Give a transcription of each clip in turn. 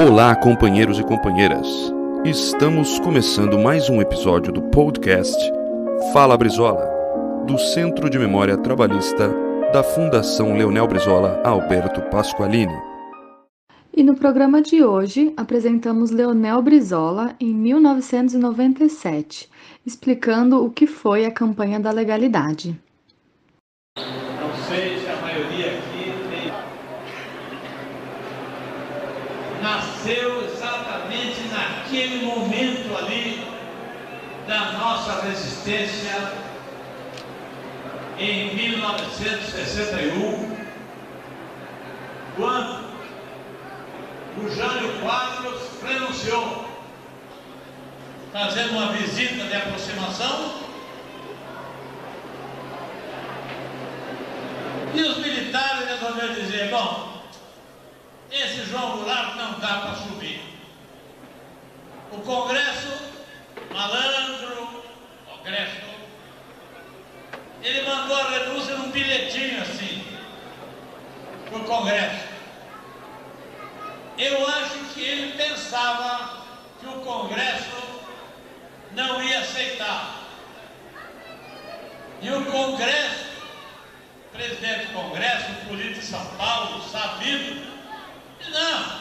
Olá, companheiros e companheiras. Estamos começando mais um episódio do podcast Fala Brizola, do Centro de Memória Trabalhista da Fundação Leonel Brizola Alberto Pasqualini. E no programa de hoje apresentamos Leonel Brizola em 1997, explicando o que foi a campanha da legalidade. Não sei se a maioria aqui tem... nasceu exatamente naquele momento ali da nossa resistência em 1961, quando o Jânio Quadros renunciou, fazendo uma visita de aproximação. E os militares resolveram dizer, bom, esse João Goulart não dá para subir. O Congresso, malandro, Congresso, ele mandou a renúncia num bilhetinho assim, para o Congresso. Eu acho que ele pensava que o Congresso não ia aceitar. E o Congresso presidente do Congresso, político de São Paulo, sabido. Não,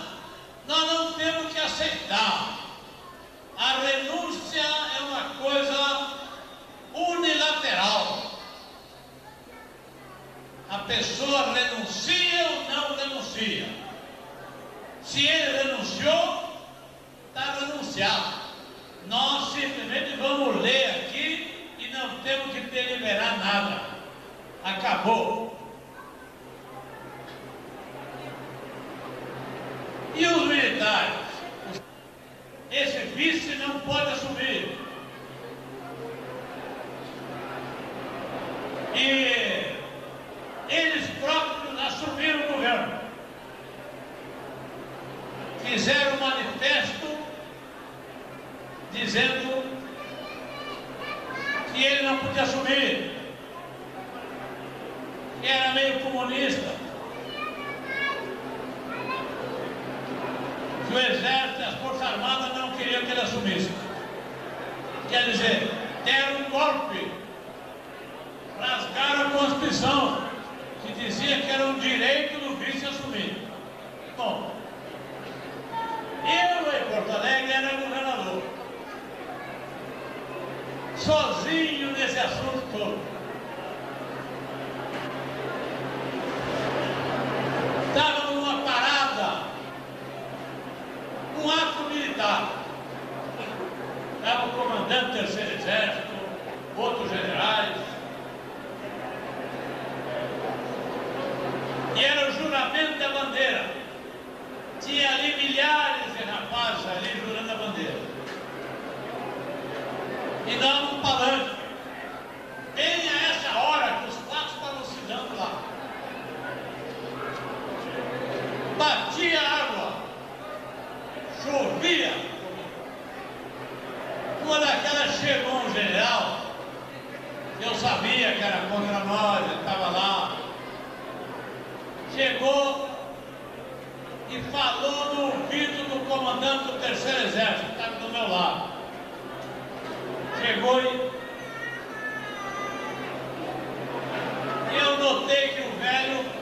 nós não temos que aceitar. A renúncia é uma coisa unilateral. A pessoa renuncia ou não renuncia. Se ele renunciou, está renunciado. Nós simplesmente vamos ler aqui e não temos que deliberar nada acabou. E os militares? Esse vice não pode assumir. E eles próprios assumiram o governo. Fizeram um manifesto dizendo que ele não podia assumir que era meio comunista. Que o exército as forças armadas não queriam que ele assumisse. Quer dizer, deram um golpe, rasgaram a Constituição, que dizia que era um direito do vice assumir. Bom, eu em Porto Alegre era governador. Sozinho nesse assunto todo. estava numa parada, um ato militar. Estava o comandante do terceiro exército, outros generais. E era o juramento da bandeira. Tinha ali milhares de rapazes ali jurando a bandeira. E dava um palanque. Bem a essa hora que os quatro estavam se dando lá. batia água, chovia. Uma daquelas chegou um general, eu sabia que era contra nós, ele estava lá. Chegou e falou no ouvido do comandante do terceiro exército, que estava do meu lado. Chegou e eu notei que o velho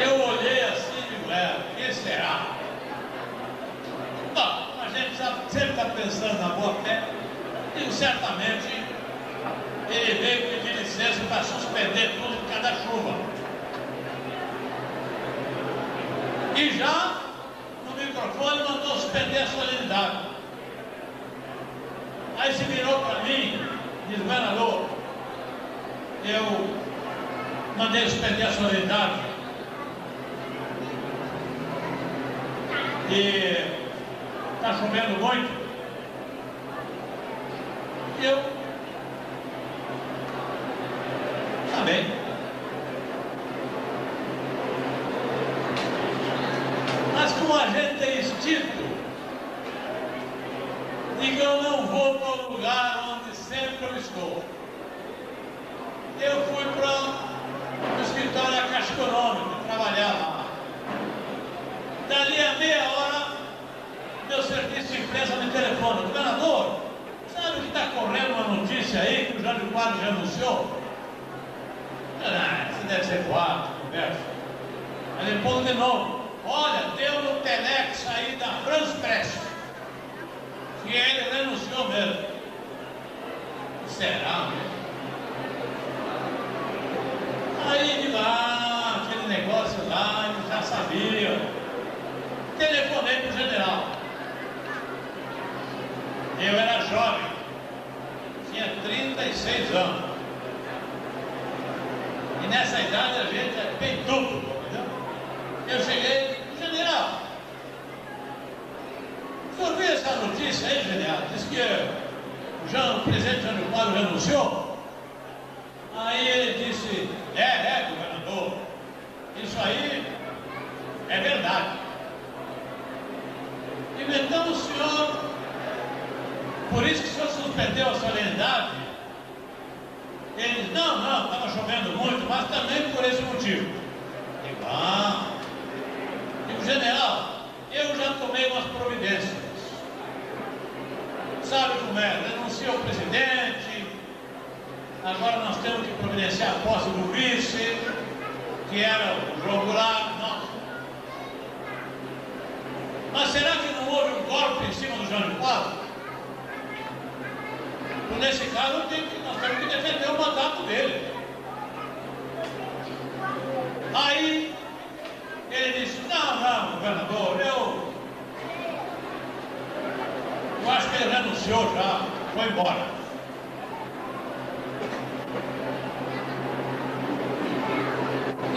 Eu olhei assim e é, quem será? Bom, a gente sempre está pensando na boa fé. E certamente ele veio pedir licença para suspender tudo da chuva. E já no microfone mandou suspender a solenidade. Aí se virou para mim, diz, governador, eu mandei suspender a solenidade e está chovendo muito. Eu, tá bem. Mas como a gente tem instinto de que eu não vou para o lugar onde sempre eu estou. Eu fui para o escritório da Casco Carlos renunciou? Ah, você deve ser voado, conversa. Aí depois de novo, olha, deu no Telex aí da France Press. Que ele renunciou mesmo. Será mesmo? Aí de lá, aquele negócio lá, ele já sabia. Telefonei para o general. Eu era jovem, tinha 36 anos. E nessa idade a gente é duplo, entendeu? Eu cheguei, general, o senhor essa notícia aí, general? Diz que o, Jean, o presidente Jânio Quadro renunciou. Aí ele disse, é, é, governador, isso aí é verdade. Inventamos o senhor, por isso que o senhor suspendeu a solenidade. Ele disse, não, não, estava chovendo muito, mas também por esse motivo. Digo, ah, digo, general, tomei umas providências. Sabe como é? Denuncia o presidente, agora nós temos que providenciar a posse do vice, que era o jogo lá. Mas será que não houve um golpe em cima do Jânio Quadro? Então, nesse caso, nós temos que defender o mandato dele. Aí, ele disse, não, não, governador, eu, eu acho que ele renunciou já, foi embora.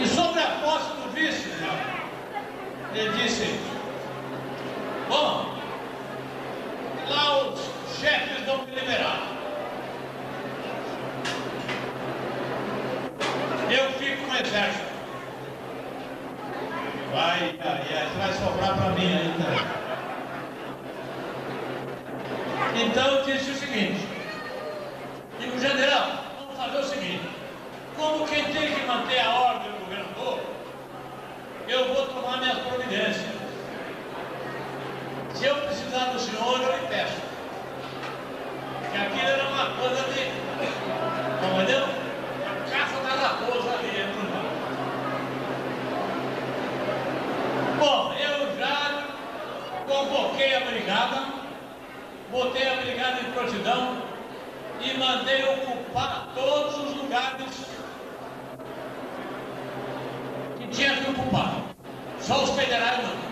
E sobre a posse do vice, ele disse, bom, lá os chefes vão me liberar. Eu fico com o exército. Vai, aí, vai sobrar para mim ainda. Então eu disse o seguinte, digo, general, vamos fazer o seguinte, como quem tem que manter a ordem do governador, eu vou tomar minhas providências. Se eu precisar do senhor, eu lhe peço. Que aquilo era uma coisa de. Entendeu? A caça da raposa ali dentro do mar. Bom, eu já convoquei a brigada, botei a brigada em prontidão e mandei ocupar todos os lugares que ocupar. Só os federais não.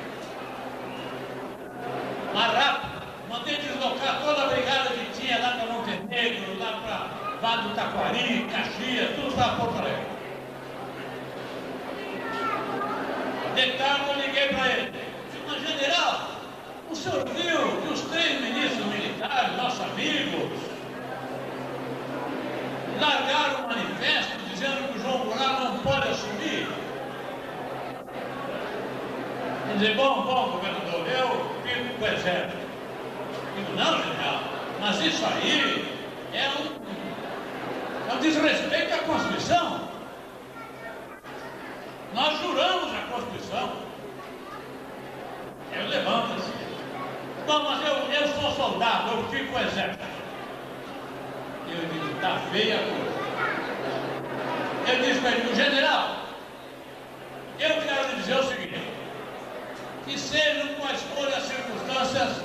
Mais rápido, mandei deslocar toda a brigada que tinha lá para Montenegro, lá para Vale do Taquari, Caxias, tudo para Porto Alegre. De tarde eu liguei para ele. Disse, mas general, o senhor viu que os três ministros militares, nossos amigos, largaram um manifesto dizendo que o João Goulart não pode assumir? Ele disse, bom, bom, governador, eu fico com o exército. Digo, não, general, mas isso aí é um, é um desrespeito à Constituição. Nós juramos a Constituição. Eu levanto assim. Não, mas eu, eu sou soldado, eu fico com o exército. Eu digo, está feia a coisa. Eu disse para ele, general, eu quero lhe dizer o seguinte, que sejam quais forem as circunstâncias,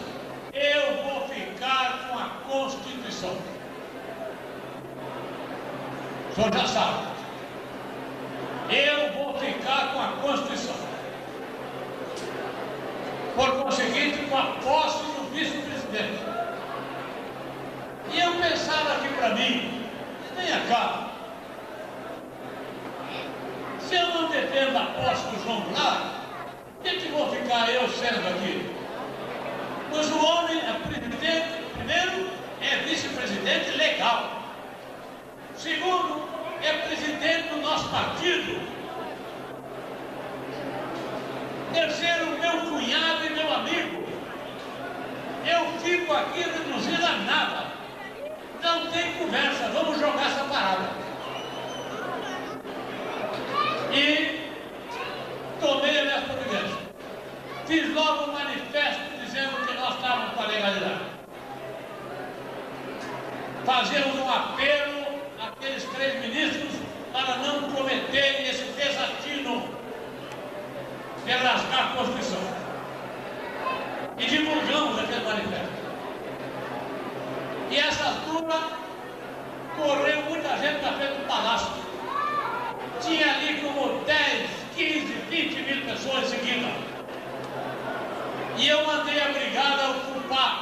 eu vou ficar com a Constituição. O senhor já sabe. Eu vou ficar com a Constituição. Por conseguinte, com a posse do vice-presidente. E eu pensava aqui para mim, venha cá, se eu não defendo a posse do João Goulart, o que, vou ficar eu sendo aqui? Pois o homem é presidente, primeiro, é vice-presidente legal. Segundo, é presidente do nosso partido. Terceiro, meu cunhado e meu amigo. Eu fico aqui reduzido a nada. Não tem conversa, vamos jogar essa parada. E essa turma correu muita gente na frente do palácio. Tinha ali como 10, 15, 20 mil pessoas em. E eu mandei a brigada ocupar